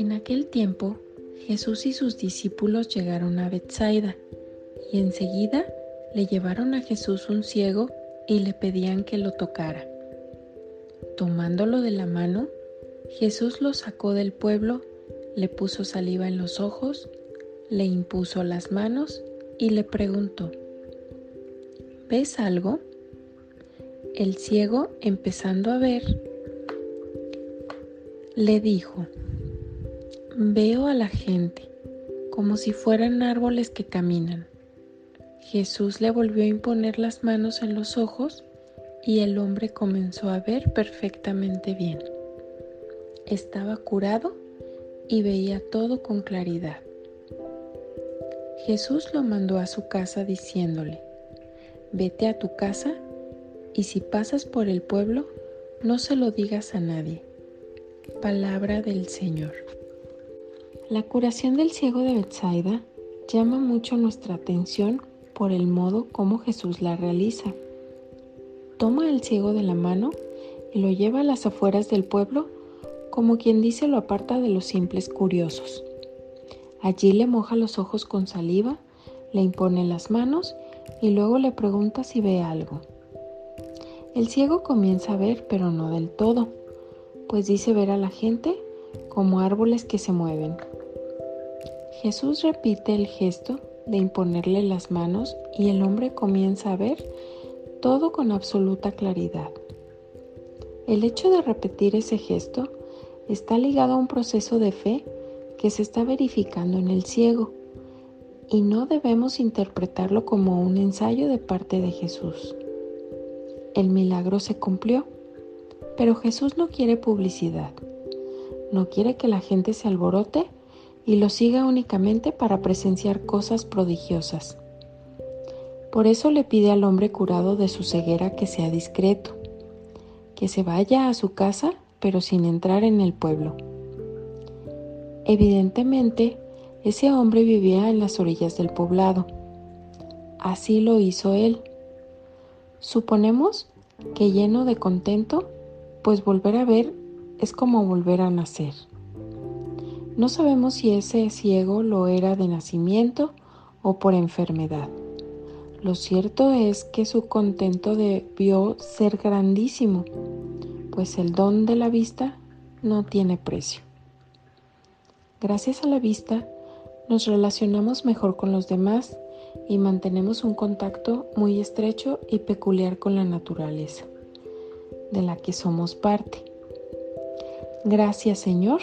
En aquel tiempo, Jesús y sus discípulos llegaron a Bethsaida y enseguida le llevaron a Jesús un ciego y le pedían que lo tocara. Tomándolo de la mano, Jesús lo sacó del pueblo, le puso saliva en los ojos, le impuso las manos y le preguntó, ¿ves algo? El ciego, empezando a ver, le dijo, Veo a la gente como si fueran árboles que caminan. Jesús le volvió a imponer las manos en los ojos y el hombre comenzó a ver perfectamente bien. Estaba curado y veía todo con claridad. Jesús lo mandó a su casa diciéndole, vete a tu casa y si pasas por el pueblo, no se lo digas a nadie. Palabra del Señor. La curación del ciego de Bethsaida llama mucho nuestra atención por el modo como Jesús la realiza. Toma al ciego de la mano y lo lleva a las afueras del pueblo como quien dice lo aparta de los simples curiosos. Allí le moja los ojos con saliva, le impone las manos y luego le pregunta si ve algo. El ciego comienza a ver, pero no del todo, pues dice ver a la gente como árboles que se mueven. Jesús repite el gesto de imponerle las manos y el hombre comienza a ver todo con absoluta claridad. El hecho de repetir ese gesto está ligado a un proceso de fe que se está verificando en el ciego y no debemos interpretarlo como un ensayo de parte de Jesús. El milagro se cumplió, pero Jesús no quiere publicidad, no quiere que la gente se alborote y lo siga únicamente para presenciar cosas prodigiosas. Por eso le pide al hombre curado de su ceguera que sea discreto, que se vaya a su casa pero sin entrar en el pueblo. Evidentemente, ese hombre vivía en las orillas del poblado. Así lo hizo él. Suponemos que lleno de contento, pues volver a ver es como volver a nacer. No sabemos si ese ciego lo era de nacimiento o por enfermedad. Lo cierto es que su contento debió ser grandísimo, pues el don de la vista no tiene precio. Gracias a la vista, nos relacionamos mejor con los demás y mantenemos un contacto muy estrecho y peculiar con la naturaleza, de la que somos parte. Gracias Señor